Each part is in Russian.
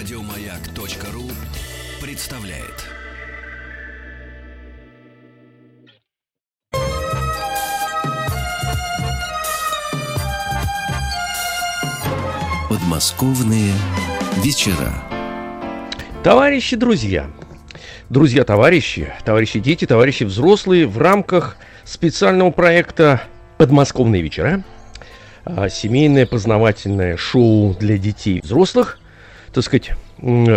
Радиомаяк.ру представляет. Подмосковные вечера. Товарищи, друзья, друзья-товарищи, товарищи дети, товарищи взрослые, в рамках специального проекта «Подмосковные вечера» а, семейное познавательное шоу для детей и взрослых, так сказать,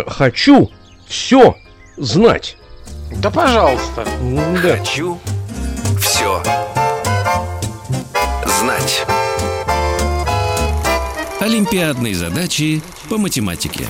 хочу все знать. Да пожалуйста. Да. Хочу все знать. Олимпиадные задачи по математике.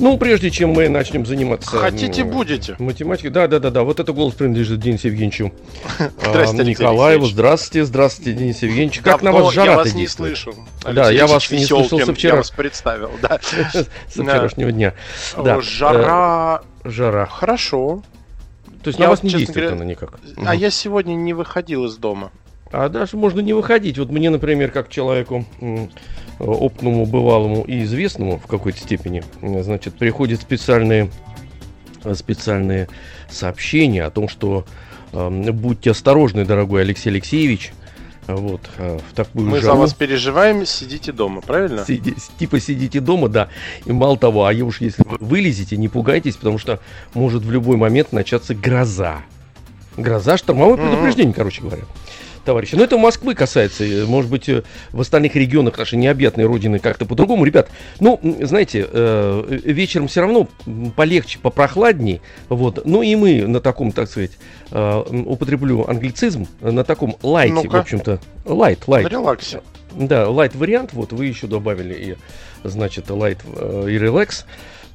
Ну, прежде чем мы начнем заниматься... Хотите, будете. Математикой. Да, да, да, да. Вот это голос принадлежит Денису Евгеньевичу Здравствуйте, а, Николаеву. Здравствуйте, здравствуйте, Денис Евгеньевич. Как на вас жара Я вас не слышу. Да, я вас не слышал со вчера. Я вас представил, да. Со вчерашнего дня. Да. Жара... Э, Жара. Хорошо. То есть Я на вас не действует она никак? А я сегодня не выходил из дома. А даже можно не выходить. Вот мне, например, как человеку опытному, бывалому и известному в какой-то степени, значит, приходят специальные, э, специальные сообщения о том, что эм, будьте осторожны, дорогой Алексей Алексеевич, вот, э, в такую Мы за жару. вас переживаем, сидите дома, правильно? Сиди- типа сидите дома, да. И мало того, а уж если вы вылезете, не пугайтесь, потому что может в любой момент начаться гроза. Гроза, штормовое Мгм. предупреждение, короче говоря. Товарищи, но это Москвы касается, может быть, э, в остальных регионах нашей необъятной родины как-то по-другому. Ребят, ну, знаете, э, вечером все равно полегче, попрохладней, вот. Ну и мы на таком, так сказать, э, употреблю англицизм, на таком лайте, в Ну-ка. общем-то, лайт, лайт. В релаксе. Да, light вариант, вот вы еще добавили и, значит, э, и.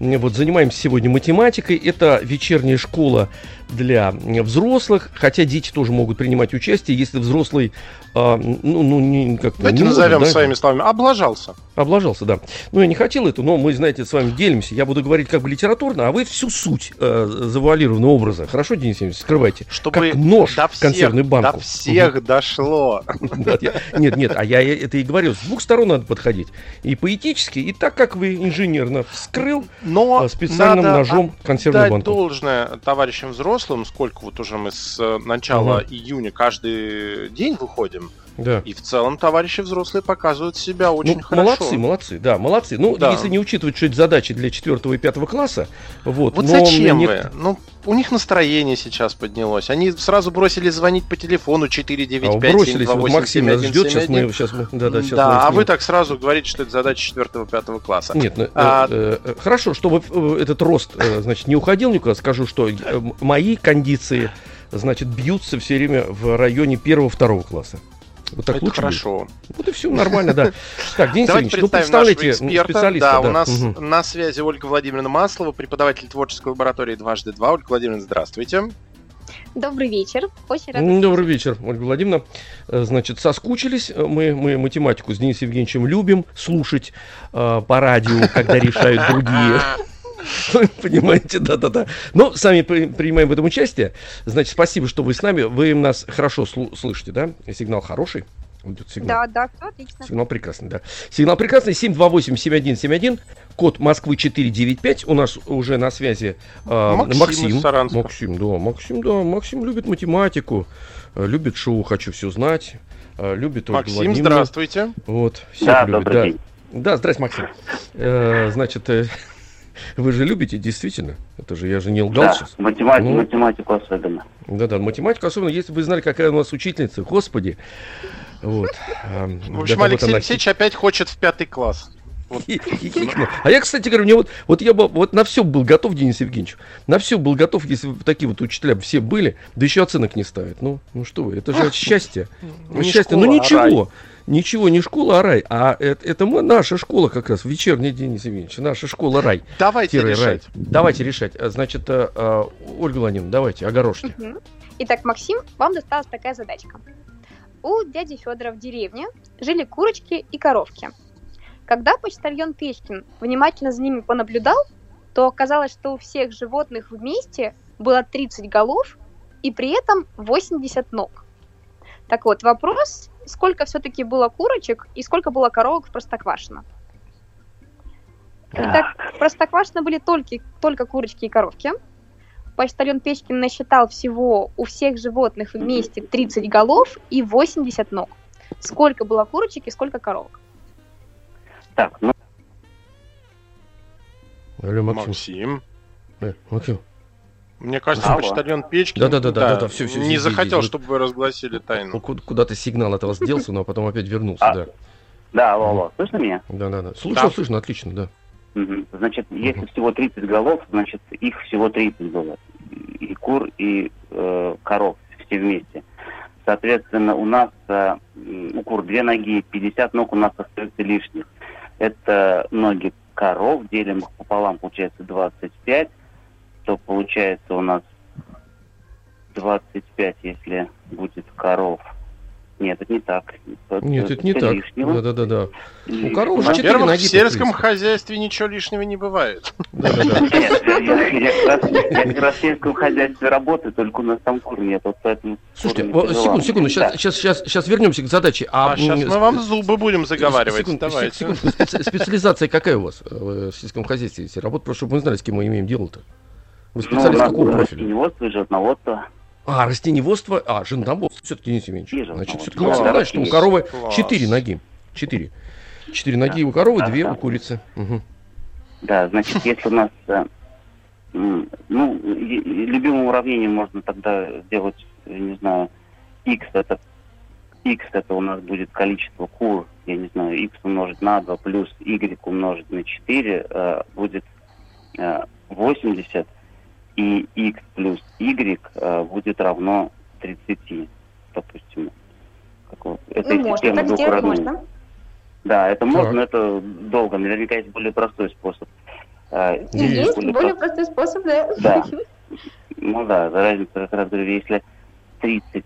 М, Вот занимаемся сегодня математикой. Это вечерняя школа для взрослых, хотя дети тоже могут принимать участие, если взрослый, а, ну, ну, не как Давайте не может, назовем да, своими словами. Облажался. Облажался, да. Ну, я не хотел это, но мы, знаете, с вами делимся. Я буду говорить как бы литературно, а вы всю суть э, завуалированного образа. Хорошо, Денис Евгеньевич, скрывайте. Чтобы как нож до всех, банку. до всех дошло. Да, я- Нет, нет, а я это и говорю, с двух сторон надо подходить. И поэтически, и так, как вы инженерно вскрыл Но а, специальным ножом консервную банку. должное товарищам взрослым, сколько вот уже мы с э, начала Ага. июня каждый день выходим, Да. и в целом товарищи взрослые показывают себя очень Ну, хорошо. молодцы, молодцы, да, молодцы. Ну, Да. если не учитывать, что это задачи для 4 и 5 класса, вот. Вот но зачем мне- вы? Ну, у них настроение сейчас поднялось. Они сразу бросили звонить по телефону А, 495 бросились, вот Максим нас ждет, сейчас мы, 7171. сейчас мы, да, да, сейчас Да, мы а вы так сразу говорите, что это задача 4-5 класса. Нет, ну, э, А- э, э, хорошо, чтобы э, этот рост, э, значит, не уходил никуда, скажу, что э, мои кондиции, значит, бьются все время в районе первого-второго класса. Вот так это лучше будет? хорошо. Вот и все нормально, да. Так, Денис Давайте Евгеньевич, ну представляете м, эксперта. специалиста. Да, у нас Мгм. на связи Ольга Владимировна Маслова, преподаватель творческой лаборатории «Дважды два». Ольга Владимировна, здравствуйте. Добрый вечер. Очень рада. Добрый вечер, Ольга Владимировна. Э, Значит, соскучились. Э, Мы, мы математику с Денисом Евгеньевичем любим слушать э, по радио, когда решают другие. Понимаете, да-да-да. Но сами при- принимаем в этом участие. Значит, спасибо, что вы с нами. Вы нас хорошо слышите, да? Сигнал хороший. Идет сигнал. Да, да, все отлично. Сигнал прекрасный, да. Сигнал прекрасный. 728-7171. Код Москвы 495. У нас уже на связи э, Максим Максим. Максим, да. Максим, да. Максим любит математику. э, Любит шоу «Хочу все знать». э, Любит Ольгу Максим, здравствуйте. Вот. всех Да, любит, добрый да. день. Да, здрасте, Максим. Э, значит, э, вы же любите, действительно. Это же я же не лгал Да, сейчас. математику, Ну. математику особенно. Да-да, математику, особенно если бы вы знали, какая у нас учительница. Господи. Вот. А, В общем, вот Алексей она Алексеевич опять хочет в пятый класс. хихикнула. А я, кстати говоря, мне вот, вот я бы вот на все был готов, Денис Евгеньевич. На все был готов, если бы такие вот учителя все были, да еще оценок не ставят. Ну, ну что вы, это же счастье. Не счастье. школа, ну а ничего. рай. Ничего, не школа, а рай. А это, это мы- наша школа как раз, вечерний Денис Евгеньевич, наша школа рай. Давайте Тире рай. решать. Давайте решать. А, Значит, а, а, Ольга Владимировна, давайте, огорошьте. Мгм. Итак, Максим, вам досталась такая задачка. У дяди Федора в деревне жили курочки и коровки. Когда почтальон Печкин внимательно за ними понаблюдал, то оказалось, что у всех животных вместе было 30 голов и при этом 80 ног. Так вот, вопрос, сколько все-таки было курочек и сколько было коровок в Простоквашино? Итак, в Простоквашино были только, только курочки и коровки. Почтальон Печкин насчитал всего у всех животных вместе 30 голов и 80 ног. Сколько было курочек и сколько коровок? Так, ну, Алло, Максим. Максим. Э, Максим. Мне кажется, Алло. почтальон Печкин Да-да-да, да-да, всё, всё, не здесь, захотел, здесь. чтобы вы разгласили Ну, тайну. ку- Куда-то сигнал от вас делся, но потом опять вернулся, А. да. да, алло, алло, слышно меня? Да-да-да. Слышно, Да. слышно, отлично, да. Значит, если всего 30 голов, значит, их всего 30 было. И кур, и э, коров все вместе. Соответственно, у нас э, у кур две ноги, 50 ног у нас остается лишних. Это ноги коров, делим их пополам, получается 25. То получается у нас 25, если будет коров. Нет, это не так. Нет, это не так. лишнего. Да-да-да-да. Лишнего. коров уже четыре ноги в сельском хозяйстве ничего лишнего не бывает. Да-да-да. Нет, я, я- как раз, в сельском хозяйстве работаю, только у нас там кур нет, вот поэтому... Слушайте, секунду, секунду, сейчас, Да. сейчас, сейчас, сейчас вернемся к задаче. А, сейчас с- мы вам с- зубы будем заговаривать. специализация какая у вас э, в сельском хозяйстве? Если работа, просто чтобы мы знали, с кем мы имеем дело-то. Вы Ну, специалист нас какого профиля? растениеводство и животноводство. А, растениеводство, а, животноводство, все-таки, Денис Евгеньевич. И Значит, все-таки Максим Класс. знает, что у коровы Класс. четыре ноги. Четыре. Четыре ноги у коровы, Да, две да. у курицы. Мгм. Да, значит, если у нас... э, Ну, любимым уравнением можно тогда сделать, не знаю, x это x это у нас будет количество кур, я не знаю, x умножить на 2 плюс y умножить на 4 э, будет э, 80, и x плюс y э, будет равно 30, допустим. Как вот- Это Ну, можно, системы так двух сделать уравнений. можно. Да, это можно, Так. но это долго. Наверняка есть более простой способ. Э, Есть. Есть более более прост- простой способ, да? Да. Ну да, за разницу как раз говорю, если 30,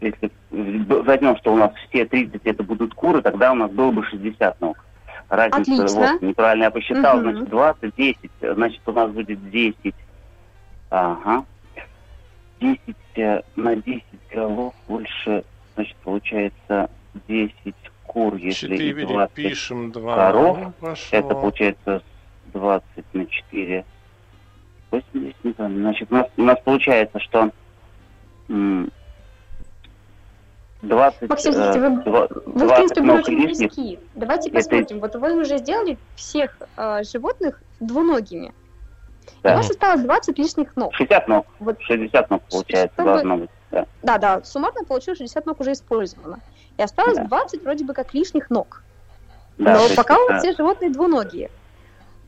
если возьмем, что у нас все 30 это будут куры, тогда у нас было бы 60 ног. Разница, Отлично. вот, неправильно я посчитал, Мгм. значит 20, 10, значит у нас будет 10. Ага. 10 э, на 10 голов больше, значит, получается 10 кур, если и 4 20 пишем, 2. коров. Пошло. это получается 20 на 4. 80, не знаю. Значит, у нас, у нас получается, что м, 20, Максим, э, вы- два- Вы, в 20 принципе, были очень близки. Давайте Это- посмотрим. Вот вы уже сделали всех э, животных двуногими. Да. У вас осталось 20 лишних ног. 60 ног. Вот 60 ног получается, Чтобы- должно быть. Да. Да, да, суммарно получилось 60 ног уже использовано. И осталось Да. 20 вроде бы как лишних ног. Да, Но есть пока у вас все животные двуногие.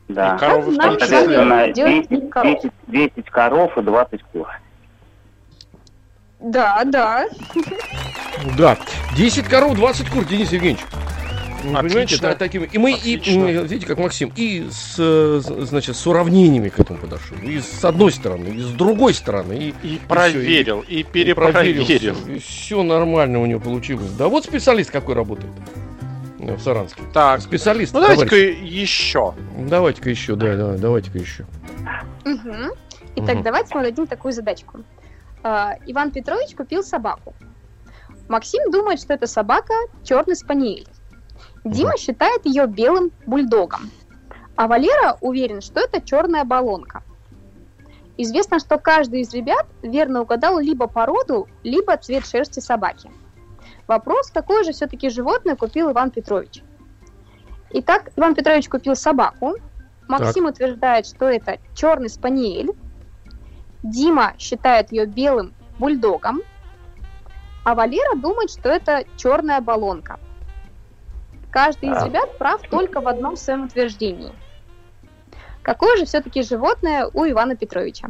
да. И коровы в нам том числе. вами Соответственно, делать 10, коров. 10, 10 коров и 20 кур. Да, да. Да. 10 коров, 20 кур, Денис Евгеньевич. Ну, Понимаете, да, такими. И мы, и, Отлично. видите, как Максим, и с, значит, с уравнениями к этому подошел. И с одной стороны, и с другой стороны. И, И проверил, и перепроверил. Все нормально у него получилось. Да вот специалист какой работает э, в Саранске. Так, Специалист. ну давайте-ка еще. Давайте-ка еще, да, да, давайте-ка еще. Мгм. Итак, Мгм. давайте мы дадим такую задачку. А, Иван Петрович купил собаку. Максим думает, что это собака черный спаниель. Дима считает ее белым бульдогом. А Валера уверен, что это черная баллонка. Известно, что каждый из ребят верно угадал либо породу, либо цвет шерсти собаки. Вопрос, какое же все-таки животное купил Иван Петрович? Итак, Иван Петрович купил собаку. Максим утверждает, что это черный спаниель. Дима считает ее белым бульдогом. А Валера думает, что это черная баллонка. Каждый из ребят прав только в одном своем утверждении. Какое же все-таки животное у Ивана Петровича?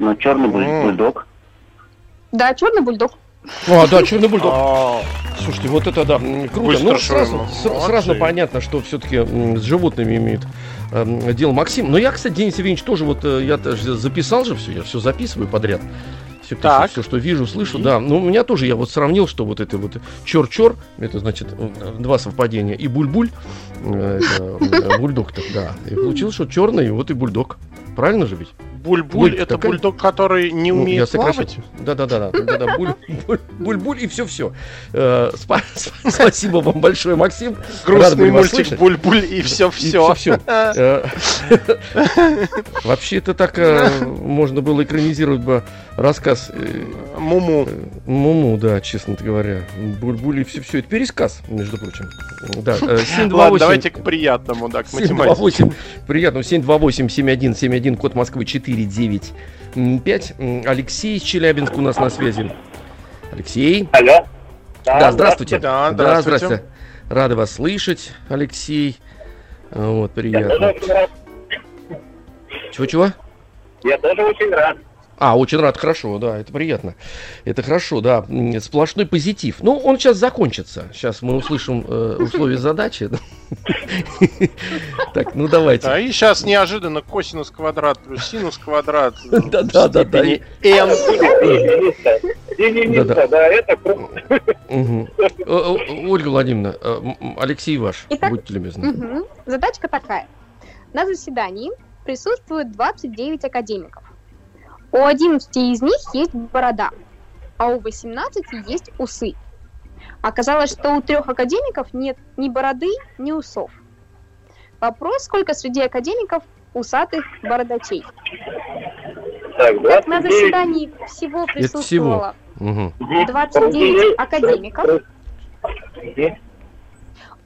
Но черный М. бульдог. Да, черный бульдог. А, да, черный бульдог. А, Слушайте, вот это да, м, круто. Быстро ну, сразу, шурно. с- Молодцы. сразу понятно, что все-таки с животными имеет эм, дело Максим. Но я, кстати, Денис Евгеньевич, тоже вот, э, я тоже записал же все, я все записываю подряд. Все, Так. все, что вижу, слышу, да. Ну, у меня тоже, я вот сравнил, что вот это вот чор-чор, это значит э, два совпадения, и буль-буль, э, э, бульдог-то, да. И получилось, что черный, вот и бульдог. Правильно же ведь? Буль-буль, Буль это такая- бульдог, который не Ну, я умеет сокращу. плавать? Да-да-да, буль- буль-буль и все-все. Спасибо вам большое, Максим. Грустный мультик. Буль-буль и И все-все. всё-всё. Вообще, это так можно было экранизировать бы рассказ э, Муму. э, Муму, да, честно говоря. Буль-буль и все-все. Это пересказ, между прочим. Да, э, 728 Ладно, давайте к приятному, да, к математике. 728, приятно, 728-7171, код Москвы 495. М, Алексей из Челябинска у нас на связи. Алексей. Алло. Да, здравствуйте. Да, Да, здравствуйте. Рады вас слышать, Алексей. Вот, приятно. Чего-чего? Я тоже очень рад. А, очень рад, хорошо, да, это приятно. Это хорошо, да, сплошной позитив. Ну, он сейчас закончится. Сейчас мы услышим э, условия задачи. Так, ну давайте. А и сейчас неожиданно косинус квадрат плюс синус квадрат. в Да-да-да-да, степени n. Единица, Да-да. да, это. Э, э, Ольга Владимировна, э, Алексей ваш, будьте любезны. Задачка такая. На заседании присутствует 29 академиков. У 11 из них есть борода, а у 18 есть усы. Оказалось, что у трех академиков нет ни бороды, ни усов. Вопрос, сколько среди академиков усатых бородачей? Так, Так, на 29. заседании всего присутствовало Мгм. 29 академиков.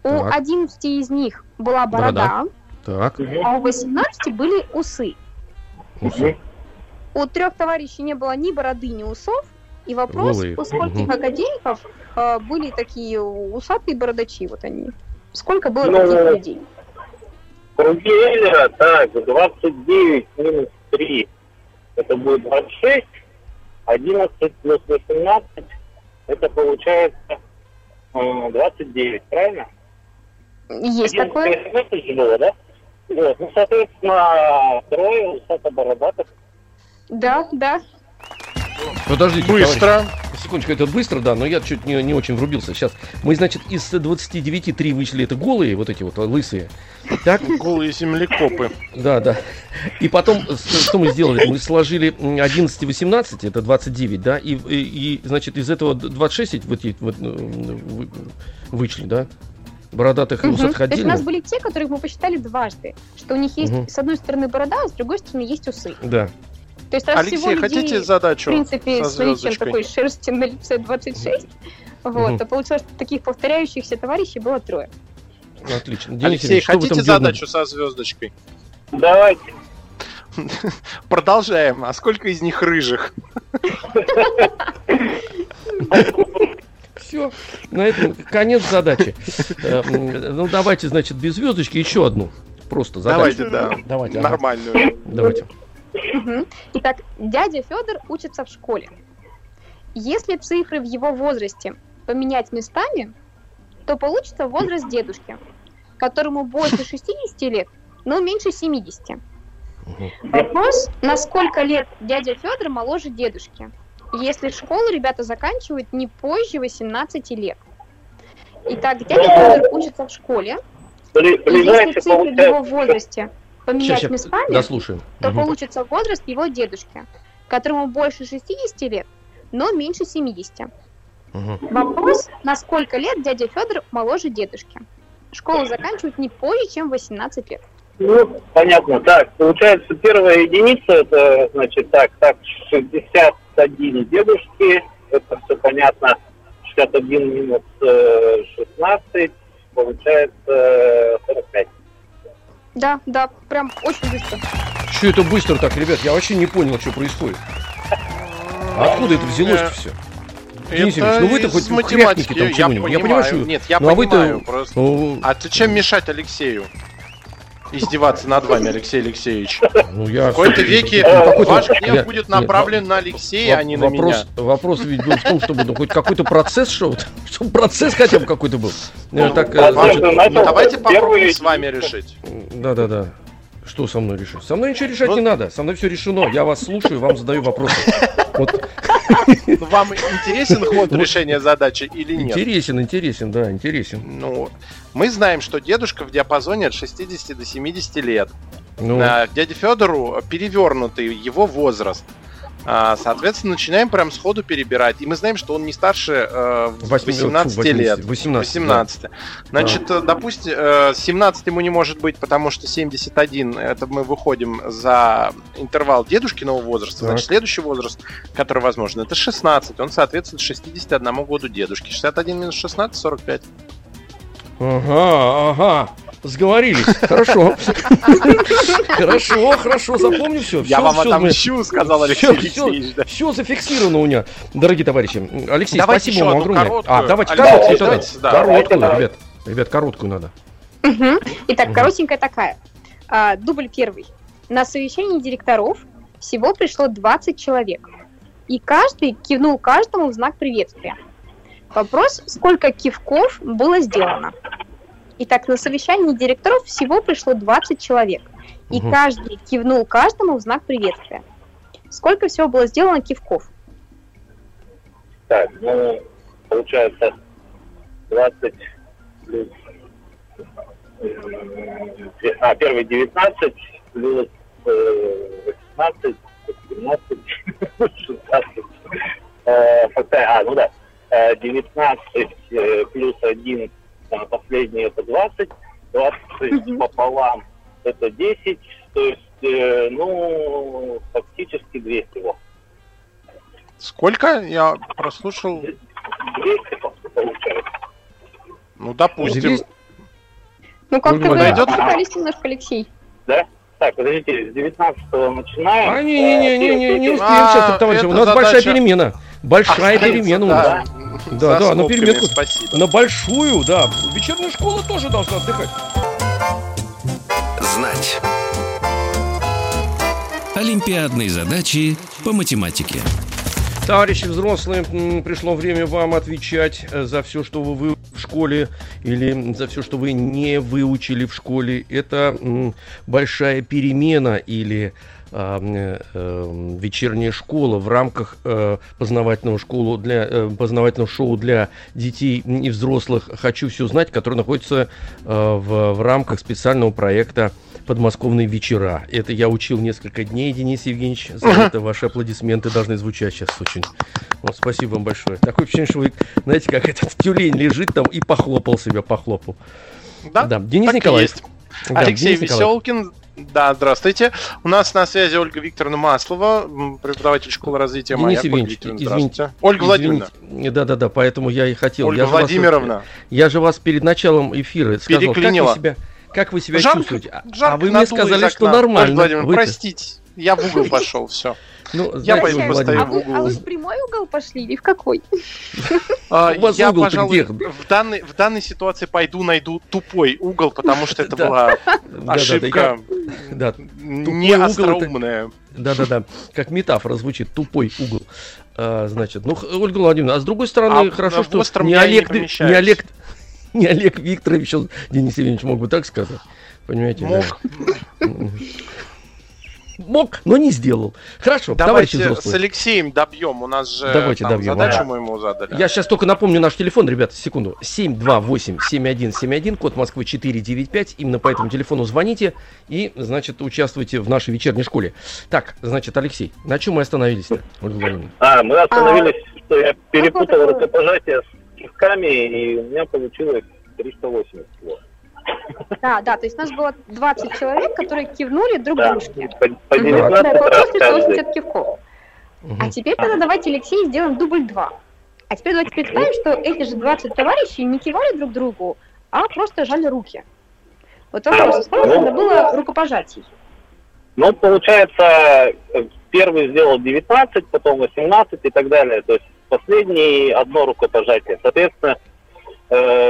У Так. 11 из них была борода, Так, а у 18 были усы. усы. У трех товарищей не было ни бороды, ни усов. И вопрос, Голые. у скольких Мгм. академиков э, были такие усатые бородачи, вот они. Сколько было Ну, таких людей? Круги Эйлера, так, 29 минус 3, это будет 26, 11 плюс 18, это получается э, 29, правильно? Есть 11 такое. 18 же было, да? Вот, ну, соответственно, трое усато-бородатых. Да, да. Подождите, товарищ. Быстро. Секундочку, это быстро, да, но я чуть не, не очень врубился. Сейчас. Мы, значит, из 29 3 вычли это голые, вот эти вот лысые. Так, Голые землекопы. да, да. И потом, с- что мы сделали? Мы сложили м, 11 и 18, это 29, да, и, и, и, значит, из этого 26 вот, эти вот, э, вы- вычли, да? Бородатых и Мгм. усатых То есть у отдельно? нас были те, которых мы посчитали дважды. Что у них есть Мгм. с одной стороны борода, а с другой стороны есть усы. Да. То есть раз всего Алексей, людей, хотите в задачу принципе, со с наличием звездочкой? такой шерсти на лице 26, вот, то получилось, что таких повторяющихся товарищей было трое. Отлично. Денис Алексей, вы хотите задачу со звездочкой? Давайте. Продолжаем. А сколько из них рыжих? Все, на этом конец задачи. Э, Ну, давайте, значит, без звездочки еще одну. Просто задачу. Давайте, да. Давайте. Нормальную. Давайте. Итак, дядя Федор учится в школе. Если цифры в его возрасте поменять местами, то получится возраст дедушки, которому больше 60 лет, но меньше 70. Мгм. Вопрос, на сколько лет дядя Федор моложе дедушки, если школу ребята заканчивают не позже 18 лет. Итак, дядя Федор учится в школе, Бли- и если Ближайший цифры в его возрасте поменять Сейчас, местами, дослушаем. то Мгм. получится возраст его дедушки, которому больше 60 лет, но меньше 70. Мгм. Вопрос, на сколько лет дядя Федор моложе дедушки? Школу заканчивают не позже, чем 18 лет. Ну, понятно. Так, получается, первая единица, это, значит, так, так, 61 дедушки, это все понятно, 61 минус э, 16, получается э, 45. Да, да, прям очень быстро. Что это быстро так, ребят? Я вообще не понял, что происходит. А Откуда это взялось-то все? Денис Евгеньевич, ну вы-то хоть математики. там Я чего-нибудь. Я понимаю. понимаю, что- Нет, я Ну, а вы-то- понимаю. Просто... Ну, А ты чем мешать Алексею? Издеваться над вами, Алексей Алексеевич. ну, я... В какой-то веке Ну, ваш гнев я- будет нет, направлен на Алексея, Во- а не на вопрос, меня. вопрос ведь был в том, чтобы ну, хоть какой-то процесс шел, чтобы процесс хотя бы какой-то был. Э, Так, э, значит, Ну, давайте попробуем с вами решить. да-да-да. Что со мной решить? Со мной ничего решать Вот. не надо. Со мной все решено. Я вас слушаю, вам задаю вопросы. Вот Вам интересен ход решения задачи или нет? интересен, интересен, да, интересен. Ну, мы знаем, что дедушка в диапазоне от 60 до 70 лет. Ну, А, Дяде Федору перевернутый его возраст. А, Соответственно, начинаем прям сходу перебирать. И мы знаем, что он не старше э, Восьми- 18 фу, лет. 18, 18. Значит, э, допустим, э, 17 ему не может быть, потому что 71, это мы выходим за интервал дедушкиного возраста. Так. Значит, следующий возраст, который возможен, это 16. Он соответствует 61 году дедушки. 61 минус 16, 45. Ага, ага. Сговорились. Хорошо. Хорошо, хорошо, запомню все. Я вам отомщу, сказал Алексей Алексеевич. Все зафиксировано у меня, дорогие товарищи. Алексей, спасибо вам огромное. А, давайте короткую, короткую, ребят. Ребят, короткую надо. Итак, коротенькая такая. А, дубль первый. На совещании директоров всего пришло 20 человек. И каждый кивнул каждому в знак приветствия. Вопрос, сколько кивков было сделано? Итак, на совещании директоров всего пришло 20 человек. И Мгм. каждый кивнул каждому в знак приветствия. Сколько всего было сделано кивков? Так, ну, получается 20 плюс... м, А, первый 19 плюс э, 18, 17, 16. э, факта- А, ну да. Э, 19 э, плюс 1, а, последний это 20. 20 Мгм. пополам это 10. То есть, э, ну, фактически 200 вот. Сколько? Я прослушал. 200 получается. Ну, допустим. Двести? Ну, как-то Ольга вы немножко, Алексей. Да? Так, подождите, с 19 начинаем. А, не-не-не, не Э, успеем А, сейчас, товарищи. У нас большая перемена. Большая перемена у нас. да. Да, на переменку. Спасибо. На большую, да. Вечерняя школа тоже должна отдыхать. Знать. Олимпиадные задачи по математике. Товарищи взрослые, пришло время вам отвечать э, за все, что вы в школе или за все, что вы не выучили в школе. Это большая перемена или вечерняя школа в рамках э, познавательного школу для э, познавательного шоу для детей и взрослых «Хочу все знать», который находится э, в, в рамках специального проекта подмосковные вечера. Это я учил несколько дней, Денис Евгеньевич. За это ваши аплодисменты должны звучать сейчас очень. Вот, спасибо вам большое. Такое впечатление, что вы, знаете, как этот тюлень лежит там и похлопал себя, похлопал. Да, Да, Денис так есть. Да, Алексей Денис. Веселкин. Да, здравствуйте. У нас на связи Ольга Викторовна Маслова, преподаватель школы развития Денис «Маяк». Ольга Викторовна, извините. Ольга Владимировна. Да-да-да, поэтому я и хотел. Ольга я же вас- Владимировна. я же вас перед началом эфира сказал, как вы себя, как вы себя Жарко- чувствуете. А- жарко а вы мне сказали, что нормально. Ольга Владимировна, простите, я в угол пошел, все. Ну, Я пойду постою А Владимировна, вы, а вы угол. в прямой угол пошли или в какой? А, Я, пожалуй, в данной, в данной ситуации пойду найду тупой угол, потому что это была ошибка не угол остроумная. Да-да-да, как метафора звучит, тупой угол. А, значит, ну, Ольга Владимировна, а с другой стороны, А хорошо, в что не Олег, не. Олег, не Олег Викторович, Денис Евгеньевич мог бы так сказать. Понимаете? Мог. да. Мог, но не сделал. Хорошо, Давайте с взрослые. Алексеем добьем. У нас же Давайте там добьем, задачу ага. мы ему задали. Я сейчас только напомню наш телефон, ребята, секунду. 728-7171, код Москвы 495. Именно по этому телефону звоните и, значит, участвуйте в нашей вечерней школе. Так, значит, Алексей, на чем мы остановились-то? А, мы остановились, что я перепутал рукопожатие с кивками, и у меня получилось 380 слов. Да, да, то есть у нас было 20 человек, которые кивнули друг Да, дружке. по, по Мгм. 19 Да, раз получилось каждый. 380 кивков. Мгм. А теперь тогда давайте, Алексей, сделаем дубль 2. А теперь давайте представим, что эти же 20 товарищей не кивали друг другу, а просто жали руки. Вот вопрос, сколько тогда было рукопожатий? Ну, получается, первый сделал 19, потом 18 и так далее. То есть последний одно рукопожатие. Соответственно,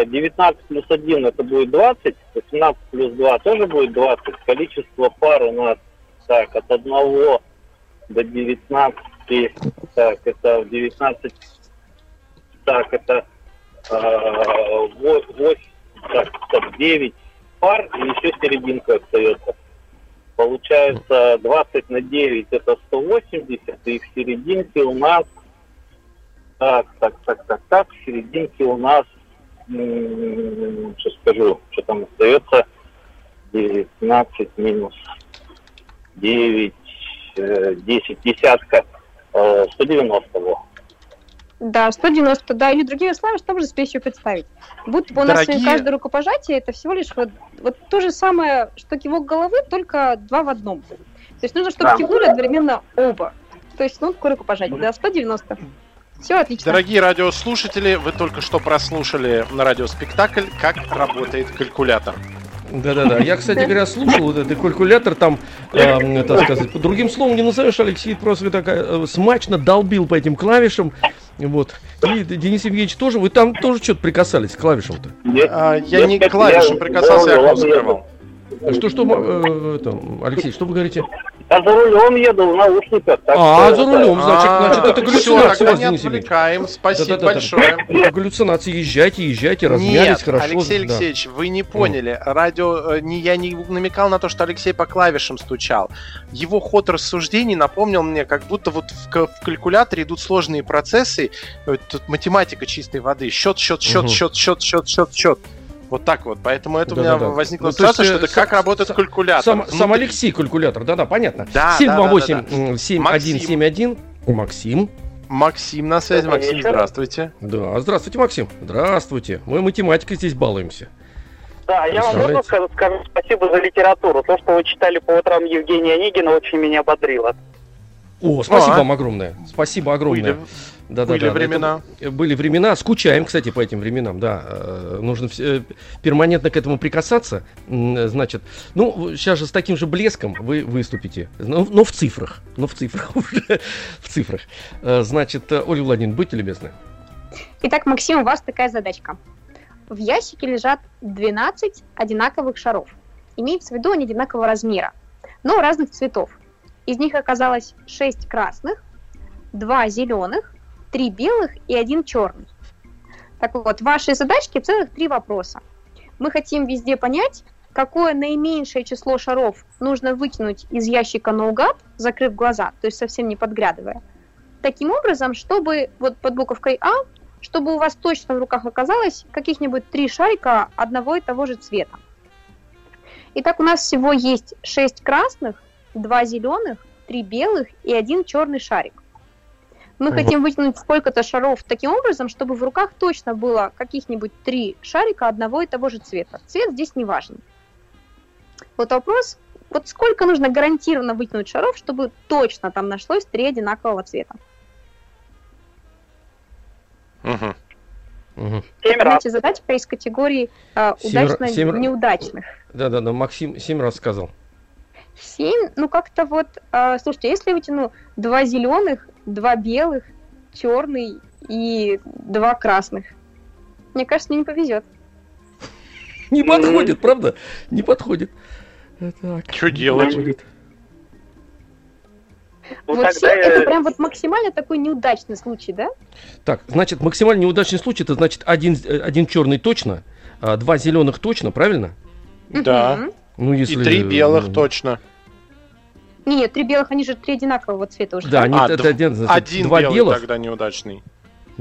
19 плюс 1 это будет 20, 18 плюс 2 тоже будет 20. Количество пар у нас так, от 1 до 19, так, это в 19, так, это э, 8, так, стоп, 9 пар, и еще серединка остается. Получается 20 на 9 это 180, и в серединке у нас так, так, так, так, так, в серединке у нас сейчас скажу, что там остается 19 минус 9, э, 10, десятка, э, 190 во. Да, 190, да, или другими словами, что можно себе еще представить? Будто бы у нас Дорогие- каждое рукопожатие это всего лишь вот, вот то же самое, что кивок головы, только два в одном. То есть нужно, чтобы Да. кивнули одновременно оба. То есть, ну, такое рукопожатие, да, 190. Все отлично. Дорогие радиослушатели, вы только что прослушали на радиоспектакль «Как работает калькулятор». Да-да-да. Я, кстати говоря, слушал вот этот калькулятор там, э, так сказать, другим словом не назовешь, Алексей просто так э, смачно долбил по этим клавишам. Вот. И Денис Евгеньевич тоже, вы там тоже что-то прикасались к клавишам-то. А, я не к клавишам прикасался, я окно закрывал. Что, что, э, это, Алексей, что вы говорите? Я за рулем еду в наушниках. так А, что за это- рулем, значит, значит, это галлюцинация А, тогда вас, не отвлекаем. Спасибо Да-да-да-да. большое. Галлюцинации, езжайте, езжайте, размялись Нет, хорошо. Алексей да. Алексеевич, вы не поняли. Радио, э, не, я не намекал на то, что Алексей по клавишам стучал. Его ход рассуждений напомнил мне, как будто вот в, в калькуляторе идут сложные процессы. э, Тут математика чистой воды. Счет, счет, счет, Мгм. счет, счет, счет, счет, счет. Вот так вот. Поэтому это у меня Да-да-да. возникла Ну, то есть, ситуация, что э, это как сам- работает сам- калькулятор. Сам, сам Внутри. Алексей калькулятор, да-да, понятно. Да, 728 да, да, да, да. 7171 Максим. Максим на связи. Добрый Максим, вечер. здравствуйте. Да, здравствуйте, Максим. Здравствуйте. Мы математикой здесь балуемся. Да, я вам можно сказать, скажу спасибо за литературу. То, что вы читали по утрам Евгения Онегина, очень меня бодрило. О, спасибо А. вам огромное. Спасибо огромное. Были, Да, были да, это времена. были времена. Скучаем, кстати, по этим временам, да. Э, Нужно вс- э, перманентно к этому прикасаться. Э, Значит, ну, сейчас же с таким же блеском вы выступите. Но, но в цифрах. Но в цифрах уже. В цифрах. Значит, Ольга Владимировна, будьте любезны. Итак, Максим, у вас такая задачка. В ящике лежат 12 одинаковых шаров. Имеется в виду они одинакового размера, но разных цветов. Из них оказалось 6 красных, 2 зеленых, 3 белых и 1 черный. Так вот, в вашей задачке целых три вопроса. Мы хотим везде понять, какое наименьшее число шаров нужно выкинуть из ящика наугад, закрыв глаза, то есть совсем не подглядывая. Таким образом, чтобы вот под буковкой А чтобы у вас точно в руках оказалось каких-нибудь три шарика одного и того же цвета. Итак, у нас всего есть 6 красных, 2 зеленых, 3 белых и один черный шарик. Мы Мгм. хотим вытянуть сколько-то шаров таким образом, чтобы в руках точно было каких-нибудь три шарика одного и того же цвета. Цвет здесь не важен. Вот вопрос, вот сколько нужно гарантированно вытянуть шаров, чтобы точно там нашлось три одинакового цвета. Семь раз. Понимаете, задачка из категории а, Семь ра- удачно семь ра- неудачных. Да-да-да, Максим семь раз сказал. Семь, ну как-то вот, а, слушайте, если я вытяну два зеленых, два белых, черный и два красных, мне кажется, мне не повезет. Не подходит, правда? Не подходит. Э, Так. Что делать? Будет. Ну, вот я- это прям вот максимально такой неудачный случай, да? Так, значит, максимально неудачный случай, это значит один, э, один черный точно, а два зеленых точно, правильно? Да. Ну, И если... три белых ну, точно. Не, Нет, три белых, они же три одинакового цвета уже. Да, они, А, это один, значит, Один два белый белых. тогда неудачный.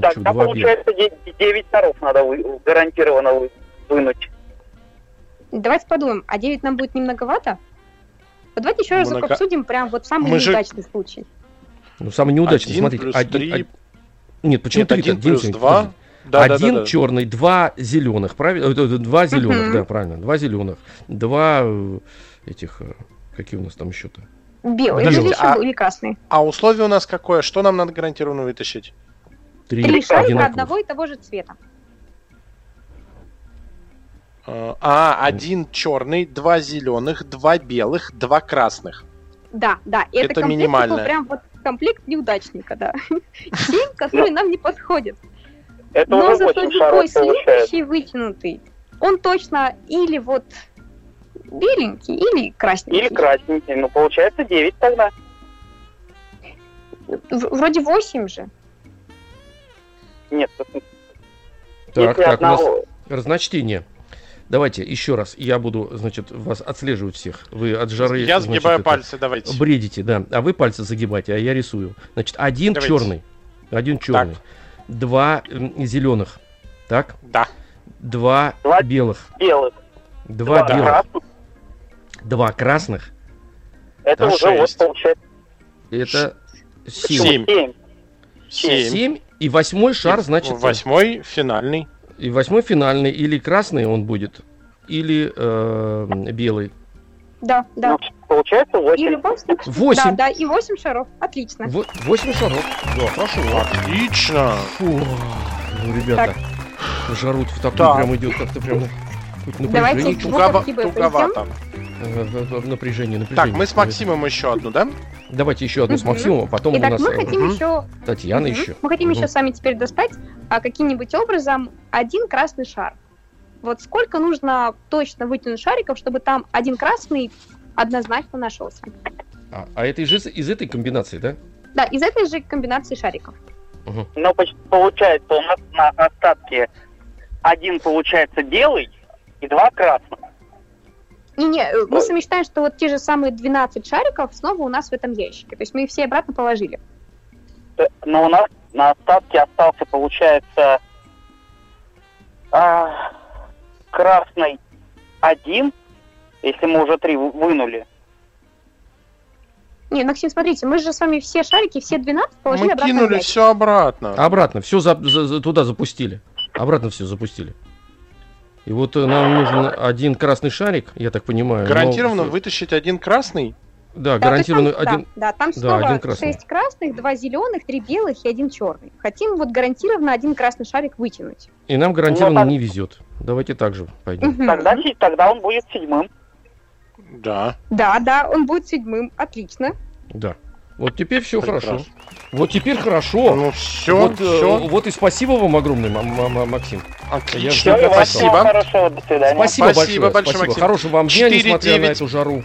Так, Чё, там два белых. получается 9 шаров надо вы- гарантированно вы- вынуть. Давайте подумаем, а 9 нам будет немноговато? Вот давайте еще Много- обсудим прям вот самый Мы же- неудачный случай. Ну, самый неудачный, Один смотрите. плюс один- три. од- Нет, почему Нет, три? один плюс Денис, два. подожди. Да, да, один да, да. черный, два зеленых, правильно? Э, э, Два зеленых, Мгм. да, правильно. Два зеленых. Два э, этих, какие у нас там еще-то? Или, еще а- были красные. А условие у нас какое? Что нам надо гарантированно вытащить? Три, Три шарика одинаковых. одного и того же цвета. А, А, один черный, два зеленых, два белых, два красных. Да, да. И это, Это такой прям вот комплект неудачника, да. Семь, который нам не подходит. Это Но зато 8 любой следующий вытянутый, он точно или вот беленький, или красненький. Или красненький. Ну, получается 9 тогда. В- Вроде восемь же. Нет, Так, если так, у нас одного... разночтение. Давайте еще раз. Я буду, значит, вас отслеживать всех. Вы от жары... Я значит, сгибаю это, пальцы, давайте. Бредите, да. А вы пальцы загибайте, а я рисую. Значит, один Давайте. черный. Один черный. Два м, зеленых. Так. Да. Два, Два белых. белых. Два, Два белых. красных. Два красных. Это Да, уже вот получается Это семь. Семь. семь. И восьмой шар, значит, Восьмой финальный. и восьмой финальный. Или красный он будет, или э, белый. Да, да. Ну, получается И в восемь. любом случае... Восемь. Да, да, и 8 шаров. Отлично. Во- Восемь шаров. Да, хорошо. Отлично. Фу, ну, ребята, жарут в такой Так. прям идет как-то прям хоть Давайте напряжение, к буковке «Б» Туговато. Э, э, э, напряжение, напряжение. Так, мы с Максимом еще одну, да? Давайте еще одну с. Максимом, а потом у Итак, нас мы э, хотим еще... Татьяна еще. Мы хотим еще с вами теперь достать а, каким-нибудь образом один красный шар. Вот сколько нужно точно вытянуть шариков, чтобы там один красный однозначно нашелся. А, а это из, из этой комбинации, да? Да, из этой же комбинации шариков. Ну, поч- получается, у нас на остатке один получается белый и два красных. Не-не, э, мы с вами считаем, что вот те же самые 12 шариков снова у нас в этом ящике. То есть мы их все обратно положили. Э, Но у нас на остатке остался, получается, а, красный один, если мы уже три вы- вынули. Не, Максим, смотрите, мы же с вами все шарики, все 12 положили Мы обратно в кинули ящик. все обратно. Обратно, все туда запустили. Обратно все запустили. И вот э, нам нужен один красный шарик, я так понимаю. но- Гарантированно вытащить один красный. Да, Да, гарантированно там, да, один. Да, там да, снова один красный. 6 красных, 2 зеленых, 3 белых и один черный. Хотим вот гарантированно один красный шарик вытянуть. И нам гарантированно Ну, так- не везет. Давайте так же пойдем. Тогда, тогда он будет седьмым. Да. Да, да, он будет седьмым. Отлично. Да. Вот теперь все Прекрасно. хорошо. Вот теперь хорошо. Ну все, вот, э, все. вот и спасибо вам огромное, Максим. Отлично. Вам Спасибо. хорошего. До свидания. Спасибо, Спасибо большое. большое, спасибо. Максим. Хорошего вам дня, 4, несмотря на 9. эту жару.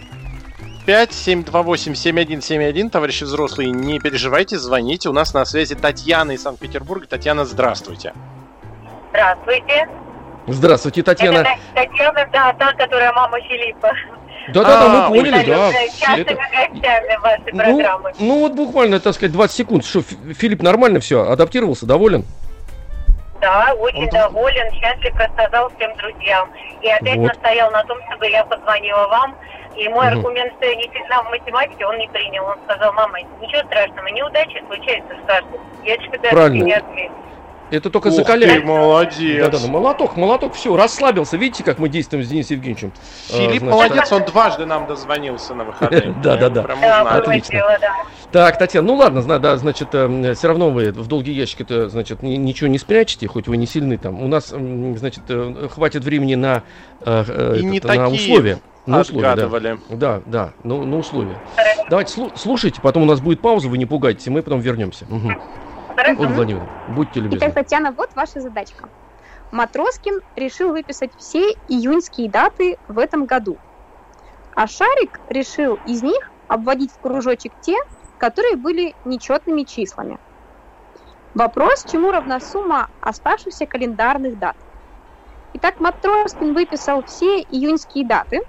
5 7 2 8 7 1 7 1 товарищи взрослые, не переживайте, звоните. У нас на связи Татьяна из Санкт-Петербурга. Татьяна, здравствуйте. Здравствуйте. Здравствуйте, Татьяна. Это Татьяна, да, та, которая мама Филиппа. А, мы поняли, да. Частыми Это- гостями вашей Ну, ну вот буквально, так сказать, 20 секунд. Что, Филипп нормально все? Адаптировался, доволен? Да, очень Он- доволен, счастлив, рассказал всем друзьям. И опять Вот. настоял на том, чтобы я позвонила вам. И мой Мгм. аргумент, что я не сильна в математике, он не принял. Он сказал, мама, ничего страшного, неудачи случаются с каждым. Я же даже не ответила. Это только Ух закаляет. ты, молодец. Да-да-да, молоток, молоток, все, расслабился. Видите, как мы действуем с Денисом Евгеньевичем? Филипп А, значит, молодец, он дважды нам дозвонился на выходные. Да, узнали. было Отлично. да. Так, Татьяна, ну ладно, да, значит, все равно вы в долгий ящик это, значит, ни- ничего не спрячете, хоть вы не сильны там. У нас, значит, э, хватит времени на, э, э, на условия. На условия, да. Да, да, ну, на условия. Давайте слу- слушайте, потом у нас будет пауза, вы не пугайтесь, мы потом вернемся. Угу. Ольга Владимировна, будьте любезны. Итак, Татьяна, вот ваша задачка. Матроскин решил выписать все июньские даты в этом году. А Шарик решил из них обводить в кружочек те, которые были нечетными числами. Вопрос, чему равна сумма оставшихся календарных дат. Итак, Матроскин выписал все июньские даты,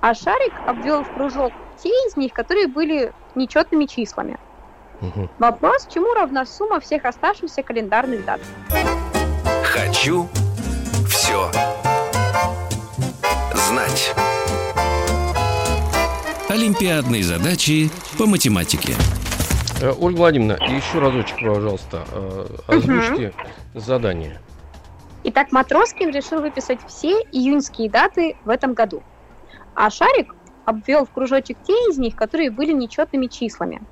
а Шарик обвел в кружок те из них, которые были нечетными числами. Мгм. Вопрос, чему равна сумма всех оставшихся календарных дат. Хочу все знать. Олимпиадные задачи по математике. Э, Ольга Владимировна, еще разочек, пожалуйста, э, озвучьте задание. Итак, Матроскин решил выписать все июньские даты в этом году. А Шарик обвел в кружочек те из них, которые были нечетными числами.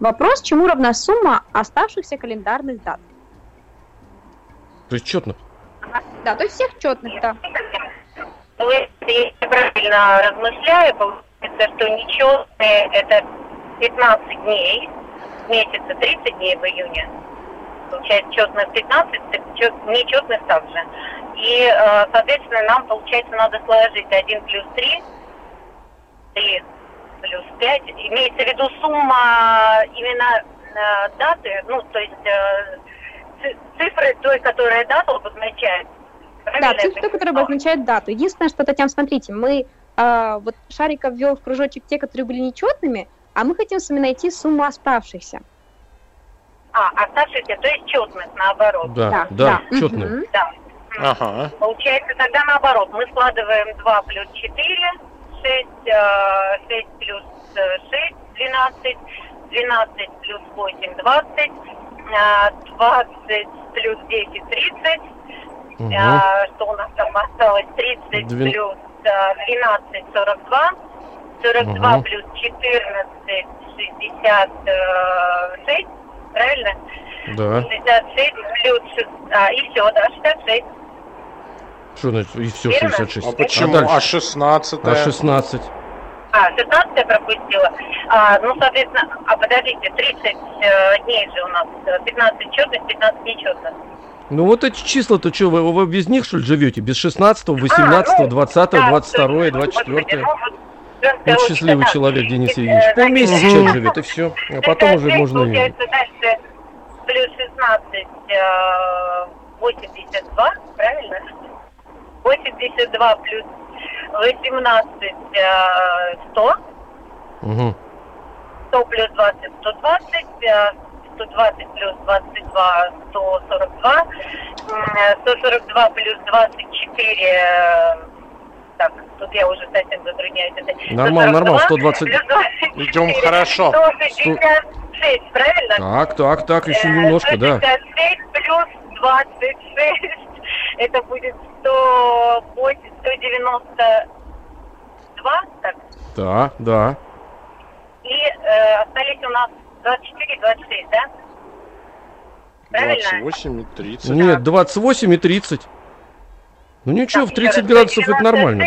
Вопрос, чему равна сумма оставшихся календарных дат. То есть четно. Да, то есть всех четных, да. Ну, если я правильно размышляю, получается, что нечетные это 15 дней, в месяце 30 дней в июне. Получается, четных 15, чет- нечетных также. И, э, соответственно, нам, получается, надо сложить 1 плюс 3, 3 плюс 5. Имеется в виду сумма именно э, даты, ну, то есть э, ци- цифры той, которая дату обозначает. Да, Правильно цифры, которые обозначают дату. Единственное, что, Татьяна, смотрите, мы а, вот Шарик обвел в кружочек те, которые были нечетными, а мы хотим с вами найти сумму оставшихся. А, оставшихся, то есть четных, наоборот. Да, да, Мгм. четно. Да. Ага. Получается, тогда наоборот. Мы складываем 2 плюс 4 э, 6 плюс э, 6, 12, 12 плюс 8, 20, э, 20 плюс 10, 30, Мгм. а, что у нас там осталось? 30 Двен- плюс а, 12, 42. 42 Мгм. плюс 14, 66. Правильно? Да. 66 плюс 6, а, и все, да, 66. Что значит? И все, Верно? 66. А почему? дальше? А 16 А 16. А, 16 я пропустила. А, ну, соответственно, а подождите, 30 э, дней же у нас, э, 15 четных, 15 нечетных. Ну вот эти числа-то что, вы, вы без них что ли живете? Без 16, 18, ну, 20, Да, 22, Господи, 24? ну, вот счастливый да. человек Денис Э, Евгеньевич. Полмесяца мгм. человек живет, и все. А потом уже 65 можно... Получается дальше плюс 16, э, 82, правильно? 82 плюс 18, э, 100. Мгм. 100 плюс 20, 120, э, 120 плюс 22, 142, м, э, 142 плюс 24, э, так, тут я уже совсем затрудняюсь. Нормально, нормально, 120. плюс 24, Идем хорошо. 166, правильно? Так, так, так, еще Э, немножко, да. 166 плюс 26, это будет 108, 192, так, Да, да. и э, остались у нас 24 и 26, да? Правильно? 28 и 30. Нет, 28 и 30. Ну ничего, в Так, 30 еще раз, градусов это нормально.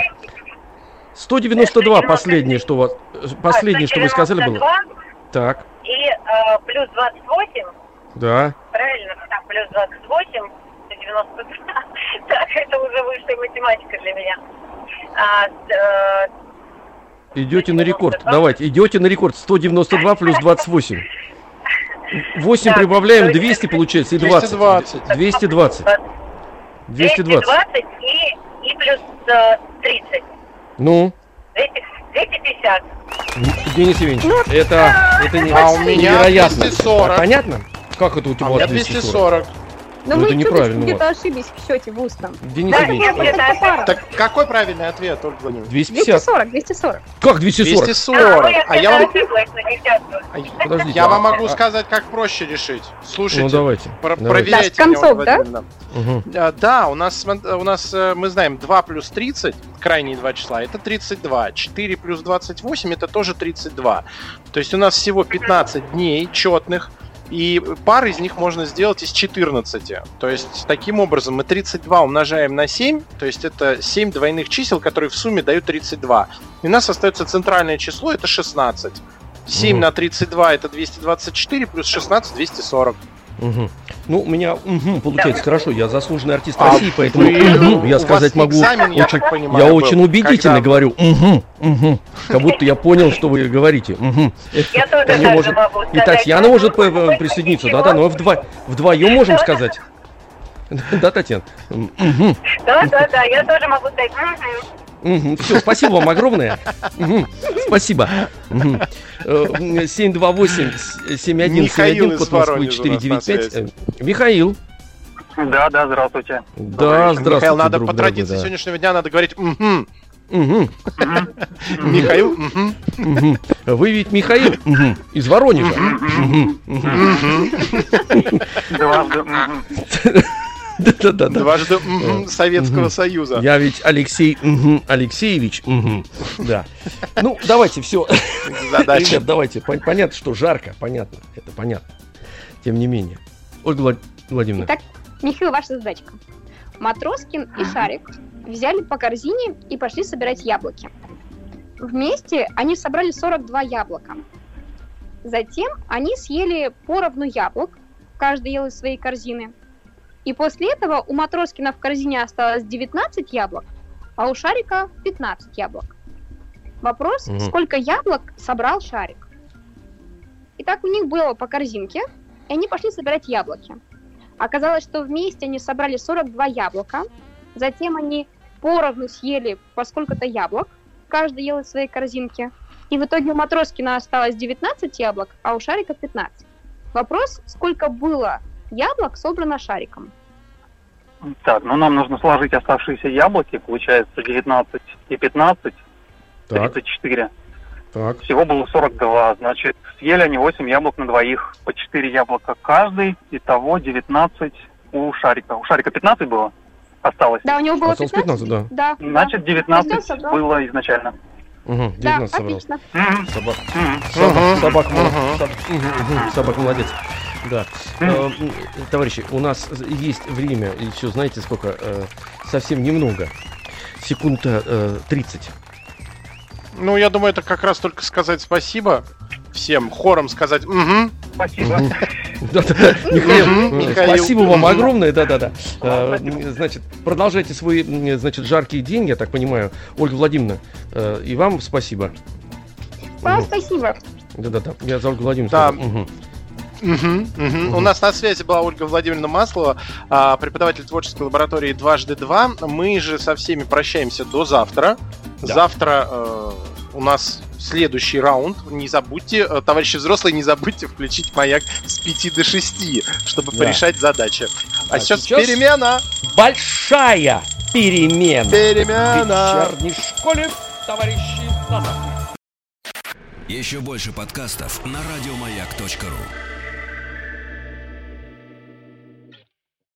196, 192 196. последнее, что у вас... э, Последнее, что вы сказали, было. 192 Так, И э, плюс 28, да. правильно? Так, плюс 28, 192. Так, это уже высшая математика для меня. А, э, Идете на рекорд. 192. Давайте, идете на рекорд. 192 плюс 28. 8 Так, прибавляем, то есть 200 получается и 20. 220. 220. 220. 220 и, и плюс э, 30. Ну, 200, 250. Денис Евгеньевич, это, это не, А у меня невероятно. 240. Понятно? Как это у тебя А у меня 240. Но Ну, вы это что-то неправильно где-то ошиблись в счете в устном. Денис Да, Евгеньевич, нет, а, нет. это- Так какой правильный ответ, Ольга Владимировна? 250. 240, 240. Как 240? 240. ну, я А я вам, а Подождите. я вам а- могу а- сказать, как проще решить. Слушайте, Ну давайте. про- давайте. проверяйте Да, меня, концов, Ольга да? Мгм. А, Да, у нас, у нас, э, мы знаем, 2 плюс 30, крайние два числа, это 32. 4 плюс 28, это тоже 32. То есть у нас всего 15 дней четных, и пар из них можно сделать из 14. То есть таким образом мы 32 умножаем на 7, то есть это 7 двойных чисел, которые в сумме дают 32. И у нас остается центральное число, это 16. 7 Мгм. на 32 это 224, плюс 16 240. Мгм. Ну, у меня мгм, получается хорошо. Я заслуженный артист А России, поэтому вы- мгм, я сказать могу экзамен, я очень, так понимаю, я был, очень убедительно когда- говорю. мгм, мгм. Как будто я понял, что вы говорите. мгм. Я тоже может- же могу сказать. И Татьяна может присоединиться, ничего. да, да, но вдво- вдвоем можем сказать. Да, Татьяна? Мгм, Да, да, да, я тоже могу сказать. Мгм. Все, спасибо вам огромное. Мгм, Спасибо. Э, 728-7171, Михаил из код Москвы Воронежа у нас на 495. связи. Э, Михаил. Да, да, здравствуйте. Да, здравствуйте, Михаил, надо по традиции да. сегодняшнего дня надо говорить Михаил. Вы ведь Михаил из Воронежа. Дважды. Да-да-да. дважды «мгм» Советского. Союза. Я ведь Алексей Алексеевич. Да. Ну, давайте все. Задача. Ребят, давайте. Пон- Понятно, что жарко. Понятно. Это понятно. Тем не менее. Ольга Влад- Владимировна. Итак, Михаил, ваша задачка. Матроскин и Шарик взяли по корзине и пошли собирать яблоки. Вместе они собрали 42 яблока. Затем они съели поровну яблок, каждый ел из своей корзины. И после этого у Матроскина в корзине осталось 19 яблок, а у Шарика 15 яблок. Вопрос, Мгм. сколько яблок собрал Шарик? Итак, у них было по корзинке, и они пошли собирать яблоки. Оказалось, что вместе они собрали 42 яблока, затем они поровну съели по сколько-то яблок, каждый ел из своей корзинки, и в итоге у Матроскина осталось 19 яблок, а у Шарика 15. Вопрос, сколько было яблок собрано Шариком? Так, ну нам нужно сложить оставшиеся яблоки, получается 19 и 15. Так. 34. Так. Всего было 42. Значит, съели они 8 яблок на двоих. По 4 яблока каждый. Итого 19 у Шарика. У Шарика 15 было? Осталось. Да, у него было Осталось 15? 15, Да. Значит, да. 19 Костян собрал. было изначально. Угу, Да, 19 собрал. отлично. Собак. Собак, собак, Мгм. мол- соб- мгм, мгм, собак молодец. Да. Э, Товарищи, у нас есть время, и все, знаете, сколько? Э, Совсем немного. Секунд э, 30. Ну, я думаю, это как раз только сказать спасибо всем, хором сказать «Угу». Спасибо. Э, спасибо вам огромное, да-да-да. Э, Значит, продолжайте свой, м, значит, жаркий день, я так понимаю, Ольга Владимировна, э, и вам спасибо. Вам спасибо. Да-да-да, я за Ольгу Владимировну Мгм. Мгм, мгм. У нас на связи была Ольга Владимировна Маслова, а, преподаватель творческой лаборатории «Дважды два». Мы же со всеми прощаемся до завтра. Да. Завтра э, у нас следующий раунд. Не забудьте, э, товарищи взрослые, не забудьте включить маяк с 5 до 6, чтобы Да. порешать задачи. А, А сейчас, сейчас- перемена! Большая перемена. Перемена! В вечерней школе, товарищи, на завтра. Еще больше подкастов на радиомаяк.ру.